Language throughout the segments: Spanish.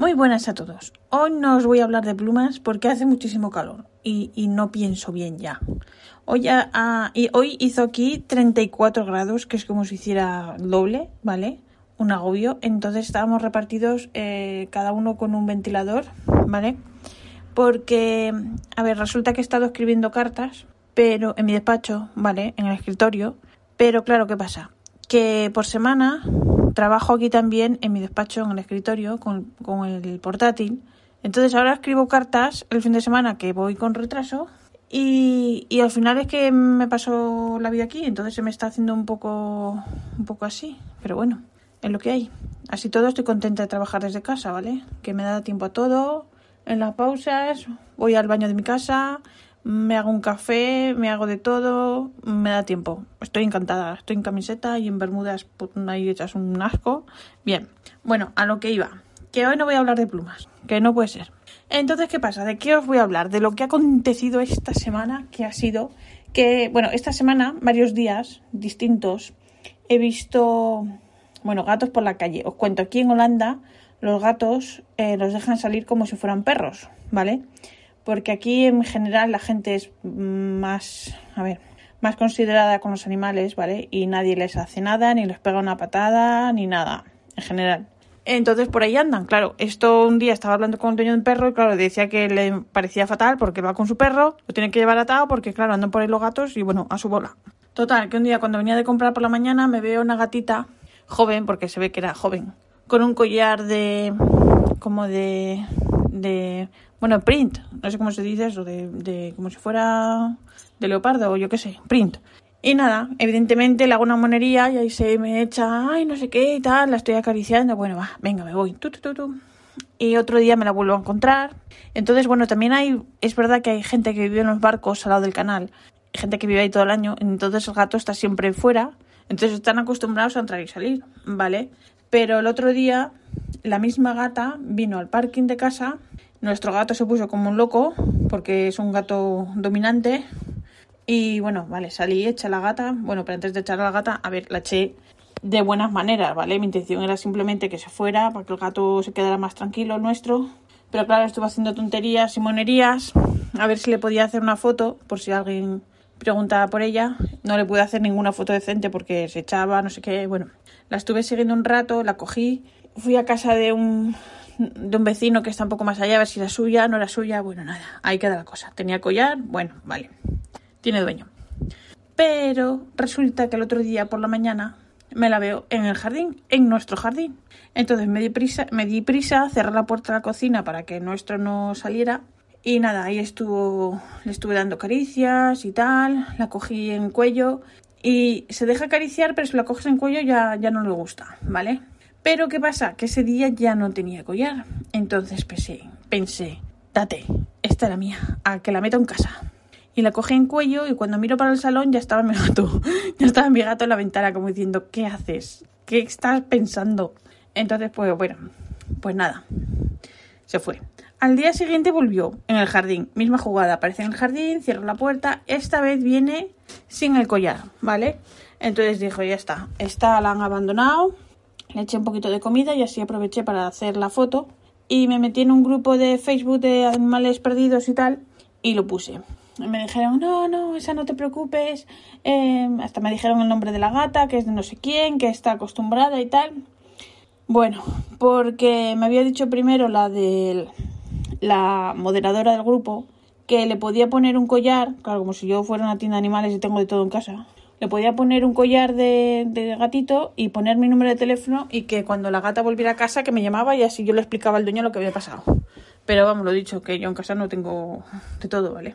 Muy buenas a todos. Hoy no os voy a hablar de plumas porque hace muchísimo calor y, y no pienso bien ya. Hoy, ya, ah, y hoy hizo aquí 34 grados, que es como si hiciera doble, ¿vale? Un agobio. Entonces estábamos repartidos eh, cada uno con un ventilador, ¿vale? Porque, a ver, resulta que he estado escribiendo cartas, pero en mi despacho, ¿vale? En el escritorio. Pero claro, ¿qué pasa? Que por semana trabajo aquí también en mi despacho, en el escritorio, con, con el portátil. Entonces ahora escribo cartas el fin de semana que voy con retraso y, y, al final es que me paso la vida aquí, entonces se me está haciendo un poco, un poco así. Pero bueno, es lo que hay. Así todo estoy contenta de trabajar desde casa, ¿vale? Que me da tiempo a todo. En las pausas voy al baño de mi casa, me hago un café, me hago de todo, me da tiempo. Estoy encantada, estoy en camiseta y en bermudas ahí echas un asco. Bien, bueno, a lo que iba, que hoy no voy a hablar de plumas, que no puede ser. Entonces, ¿qué pasa? ¿De qué os voy a hablar? De lo que ha acontecido esta semana, que ha sido que, bueno, esta semana, varios días distintos, he visto, bueno, gatos por la calle. Os cuento, aquí en Holanda los gatos eh, los dejan salir como si fueran perros, ¿vale? Porque aquí en general la gente es más, a ver, más considerada con los animales, ¿vale? Y nadie les hace nada, ni les pega una patada, ni nada, en general. Entonces por ahí andan, claro. Esto un día estaba hablando con un dueño de un perro y claro, decía que le parecía fatal porque va con su perro, lo tiene que llevar atado porque claro, andan por ahí los gatos y bueno, a su bola. Total, que un día cuando venía de comprar por la mañana me veo una gatita joven, porque se ve que era joven, con un collar de como de de bueno, print, no sé cómo se dice eso, de, de como si fuera de leopardo o yo qué sé, print. Y nada, evidentemente le hago una monería y ahí se me echa, ay, no sé qué y tal, la estoy acariciando, bueno, va, venga, me voy, tu, Y otro día me la vuelvo a encontrar. Entonces, bueno, también hay, es verdad que hay gente que vive en los barcos al lado del canal, gente que vive ahí todo el año, entonces el gato está siempre fuera, entonces están acostumbrados a entrar y salir, ¿vale? Pero el otro día la misma gata vino al parking de casa nuestro gato se puso como un loco porque es un gato dominante. Y bueno, vale, salí, echa la gata. Bueno, pero antes de echar a la gata, a ver, la eché de buenas maneras, ¿vale? Mi intención era simplemente que se fuera para que el gato se quedara más tranquilo, nuestro. Pero claro, estuve haciendo tonterías y monerías. A ver si le podía hacer una foto, por si alguien preguntaba por ella. No le pude hacer ninguna foto decente porque se echaba, no sé qué. Bueno, la estuve siguiendo un rato, la cogí. Fui a casa de un, de un vecino que está un poco más allá, a ver si era suya, no era suya, bueno, nada, ahí queda la cosa. Tenía collar, bueno, vale, tiene dueño. Pero resulta que el otro día por la mañana me la veo en el jardín, en nuestro jardín. Entonces me di prisa, me prisa, cerré la puerta de la cocina para que nuestro no saliera. Y nada, ahí estuvo, le estuve dando caricias y tal, la cogí en cuello y se deja acariciar, pero si la coges en cuello ya, ya no le gusta, ¿vale? Pero ¿qué pasa? Que ese día ya no tenía collar. Entonces pensé, pensé, date, esta era mía, a que la meto en casa. Y la cogí en cuello y cuando miro para el salón ya estaba mi gato. Ya estaba mi gato en la ventana como diciendo, ¿qué haces? ¿Qué estás pensando? Entonces, pues bueno, pues nada, se fue. Al día siguiente volvió en el jardín, misma jugada, aparece en el jardín, cierro la puerta, esta vez viene sin el collar, ¿vale? Entonces dijo, ya está, esta la han abandonado, le eché un poquito de comida y así aproveché para hacer la foto. Y me metí en un grupo de Facebook de animales perdidos y tal y lo puse. me dijeron, no, no, esa no te preocupes. Em, hasta me dijeron el nombre de la gata, que es de no sé quién, que está acostumbrada y tal. Bueno, porque me había dicho primero la de la moderadora del grupo que le podía poner un collar, claro, como si yo fuera una tienda de animales y tengo de todo en casa le podía poner un collar de, gatito y poner mi número de teléfono y que cuando la gata volviera a casa que me llamaba y así yo le explicaba al dueño lo que había pasado. Pero vamos, lo dicho, que yo en casa no tengo de todo, ¿vale?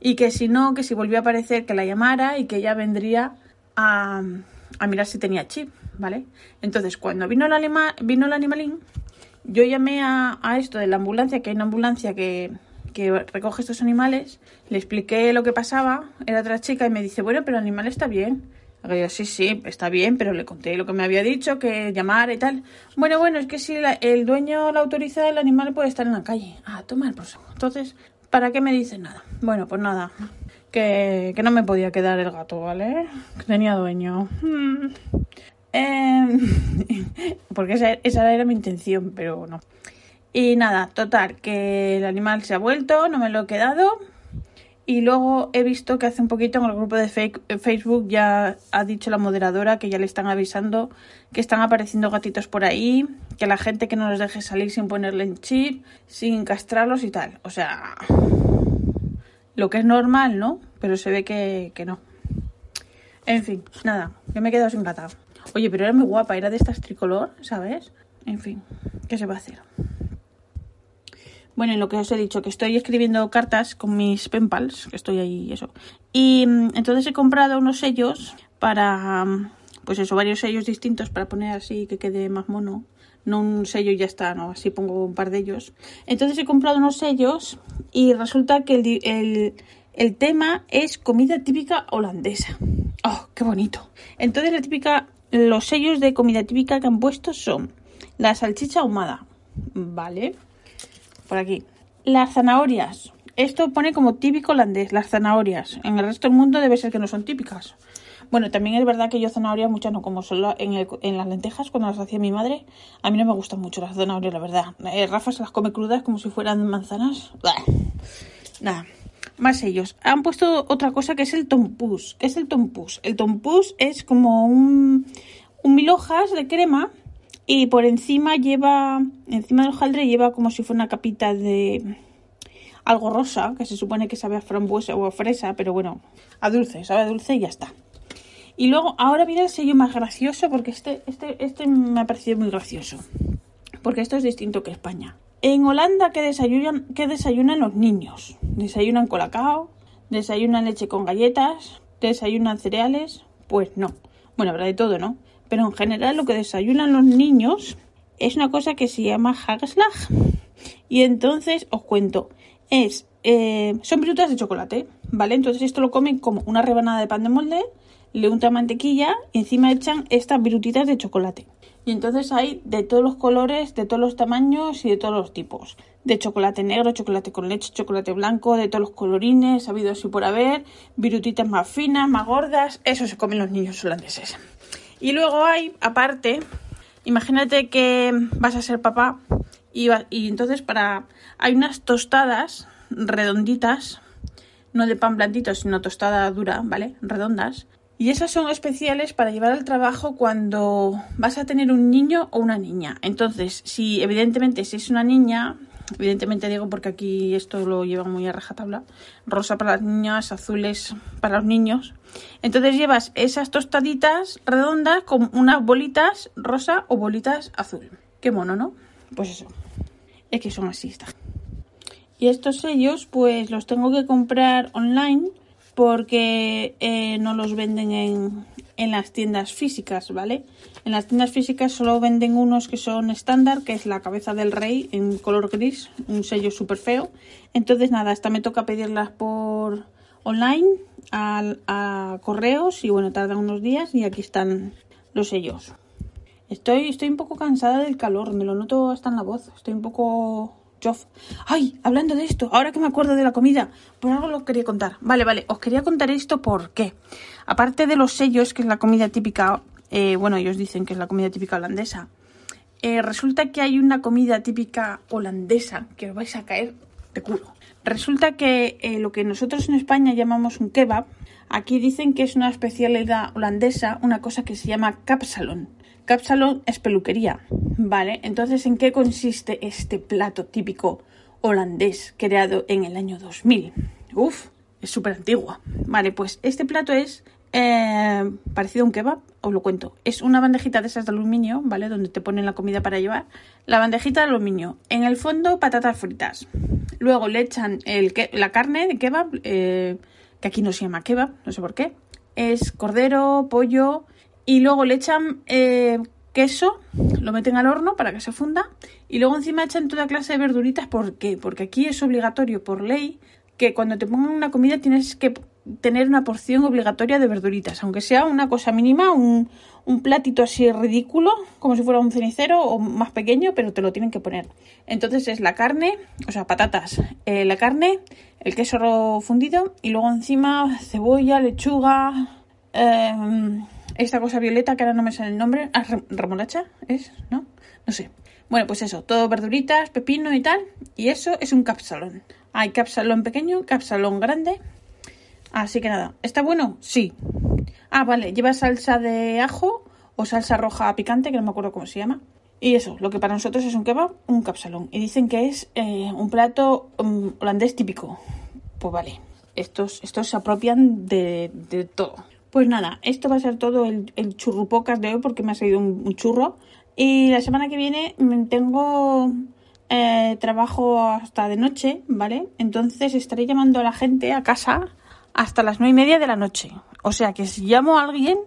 Y que si no, que si volvía a aparecer, que la llamara y que ella vendría a, a mirar si tenía chip, ¿vale? Entonces, cuando vino el, anima, vino el animalín, yo llamé a, a esto de la ambulancia, que hay una ambulancia que, que recoge estos animales, le expliqué lo que pasaba, era otra chica y me dice, bueno, pero el animal está bien. Sí, sí, está bien, pero le conté lo que me había dicho, que llamar y tal. Bueno, bueno, es que si la- el dueño lo autoriza, el animal puede estar en la calle. Ah, toma el próximo. Entonces, ¿para qué me dice nada? Bueno, pues nada, que, que no me podía quedar el gato, ¿vale? Que tenía dueño. Hmm. Em, porque esa, esa era mi intención, pero no. Y nada, total, que el animal se ha vuelto, no me lo he quedado. Y luego he visto que hace un poquito en el grupo de eh, Facebook ya ha dicho la moderadora que ya le están avisando que están apareciendo gatitos por ahí, que la gente que no los deje salir sin ponerle en chip, sin castrarlos y tal. O sea, lo que es normal, ¿no? Pero se ve que, que no. En fin, nada, que me he quedado sin gata. Oye, pero era muy guapa, era de estas tricolor, ¿sabes? En fin, ¿qué se va a hacer? Bueno, en lo que os he dicho, que estoy escribiendo cartas con mis penpals, que estoy ahí, eso. Y mm, entonces he comprado unos sellos para, mm, pues eso, varios sellos distintos para poner así que quede más mono. No un sello y ya está, no, así pongo un par de ellos. Entonces he comprado unos sellos y resulta que el, el, el tema es comida típica holandesa. ¡Oh, qué bonito! Entonces la típica, los sellos de comida típica que han puesto son la salchicha ahumada, ¿vale? Por aquí. Las zanahorias. Esto pone como típico holandés, las zanahorias. En el resto del mundo debe ser que no son típicas. Bueno, también es verdad que yo zanahorias muchas no como solo en, en las lentejas cuando las hacía mi madre. A mí no me gustan mucho las zanahorias, la verdad. Eh, Rafa se las come crudas como si fueran manzanas. Nada, más ellos. Han puesto otra cosa que es el tompús. ¿Qué es el tompús? El tompús es como un, un mil hojas de crema y por encima lleva, encima del hojaldre lleva como si fuera una capita de algo rosa, que se supone que sabe a frambuesa o a fresa, pero bueno, a dulce, sabe a dulce y ya está. Y luego, ahora viene el sello más gracioso, porque este, este, este me ha parecido muy gracioso. Porque esto es distinto que España. En Holanda, ¿qué desayunan, qué desayunan los niños? Desayunan colacao, desayunan leche con galletas, desayunan cereales. Pues no. Bueno, habrá de todo, ¿no? Pero en general lo que desayunan los niños es una cosa que se llama hagelslag. Y entonces os cuento, es eh, son virutas de chocolate, ¿vale? Entonces esto lo comen como una rebanada de pan de molde, le untan mantequilla y encima echan estas virutitas de chocolate. Y entonces hay de todos los colores, de todos los tamaños y de todos los tipos. De chocolate negro, chocolate con leche, chocolate blanco, de todos los colorines, habidos y por haber, virutitas más finas, más gordas. Eso se comen los niños holandeses. Y luego hay, aparte, imagínate que vas a ser papá y, va- y entonces para hay unas tostadas redonditas, no de pan blandito, sino tostada dura, ¿vale? Redondas. Y esas son especiales para llevar al trabajo cuando vas a tener un niño o una niña. Entonces, si evidentemente si es una niña, evidentemente digo porque aquí esto lo llevan muy a rajatabla, rosa para las niñas, azules para los niños. Entonces llevas esas tostaditas redondas con unas bolitas rosa o bolitas azul. Qué mono, ¿no? Pues eso. Es que son así, está. Y estos sellos, pues los tengo que comprar online porque eh, no los venden en, en las tiendas físicas, ¿vale? En las tiendas físicas solo venden unos que son estándar, que es la cabeza del rey en color gris, un sello súper feo. Entonces, nada, esta me toca pedirlas por online al- a, correos y bueno, tardan unos días y aquí están los sellos. Estoy, estoy un poco cansada del calor, me lo noto hasta en la voz. Estoy un poco Ay, hablando de esto, ahora que me acuerdo de la comida, por algo lo quería contar. Vale, vale, os quería contar esto porque, aparte de los sellos, que es la comida típica, eh, bueno, ellos dicen que es la comida típica holandesa, eh, resulta que hay una comida típica holandesa que os vais a caer de culo. Resulta que eh, lo que nosotros en España llamamos un kebab, aquí dicen que es una especialidad holandesa, una cosa que se llama capsalon. Capsalon es peluquería, ¿vale? Entonces, ¿en qué consiste este plato típico holandés creado en el año 2000? Uf, es súper antiguo. Vale, pues este plato es eh, parecido a un kebab, os lo cuento. Es una bandejita de esas de aluminio, ¿vale? Donde te ponen la comida para llevar. La bandejita de aluminio. En el fondo, patatas fritas. Luego le echan la carne de kebab, eh, que aquí no se llama kebab, no sé por qué. Es cordero, pollo. Y luego le echan eh, queso, lo meten al horno para que se funda y luego encima echan toda clase de verduritas. ¿Por qué? Porque aquí es obligatorio por ley que cuando te pongan una comida tienes que tener una porción obligatoria de verduritas, aunque sea una cosa mínima, un, un platito así ridículo, como si fuera un cenicero o más pequeño, pero te lo tienen que poner. Entonces es la carne, o sea, patatas, eh, la carne, el queso fundido y luego encima cebolla, lechuga, eh, esta cosa violeta que ahora no me sale el nombre, ah, remolacha, ¿es? ¿No? No sé. Bueno, pues eso, todo verduritas, pepino y tal, y eso es un capsalón. Hay capsalón pequeño, capsalón grande. Así que nada, ¿está bueno? Sí. Ah, vale, lleva salsa de ajo o salsa roja picante, que no me acuerdo cómo se llama. Y eso, lo que para nosotros es un kebab, un capsalón. Y dicen que es eh, un plato um, holandés típico. Pues vale, estos, estos se apropian de, de, todo. Pues nada, esto va a ser todo el, churrupocas de hoy porque me ha salido un, un, churro. Y la semana que viene tengo eh, trabajo hasta de noche, ¿vale? Entonces estaré llamando a la gente a casa hasta las nueve y media de la noche. O sea que si llamo a alguien,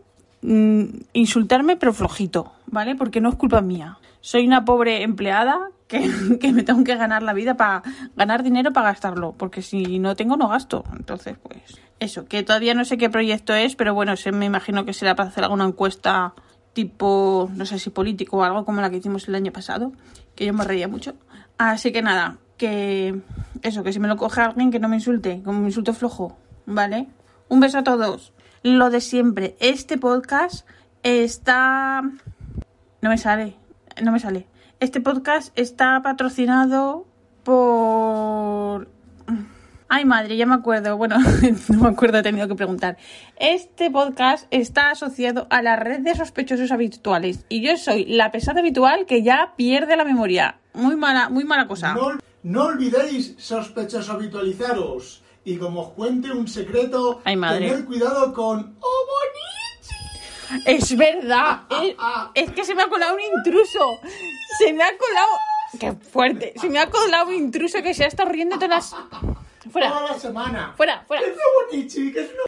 mmm, insultarme pero flojito, ¿vale? Porque no es culpa mía. Soy una pobre empleada que, que me tengo que ganar la vida para ganar dinero para gastarlo, porque si no tengo no gasto. Entonces, pues eso, que todavía no sé qué proyecto es, pero bueno, se, me imagino que será para hacer alguna encuesta tipo, no sé si político o algo como la que hicimos el año pasado, que yo me reía mucho. Así que nada, que eso, que si me lo coge alguien que no me insulte, como me insulto flojo, ¿vale? Un beso a todos. Lo de siempre, este podcast está... No me sale, no me sale. Este podcast está patrocinado por... Ay, madre, ya me acuerdo. Bueno, no me acuerdo, he tenido que preguntar. Este podcast está asociado a la red de sospechosos habituales. Y yo soy la pesada habitual que ya pierde la memoria. Muy mala, muy mala cosa. No, olvidéis sospechosos habitualizaros. Y como os cuente un secreto, Ay, madre. tened cuidado con Obonichi. Es verdad. Es, es, que se me ha colado un intruso. Se me ha colado. Qué fuerte. Se me ha colado un intruso que se ha estado riendo todas las. Fuera. Toda la semana. Fuera, fuera. Es que es una...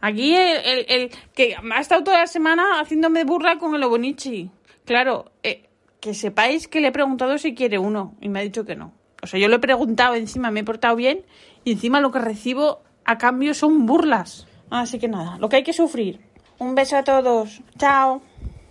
Aquí el, el, el, que ha estado toda la semana haciéndome burla con el Obonichi. Claro, eh, que sepáis que le he preguntado si quiere uno y me ha dicho que no. O sea, yo le he preguntado encima, me he portado bien y encima lo que recibo a cambio son burlas. Así que nada, lo que hay que sufrir. Un beso a todos. Chao.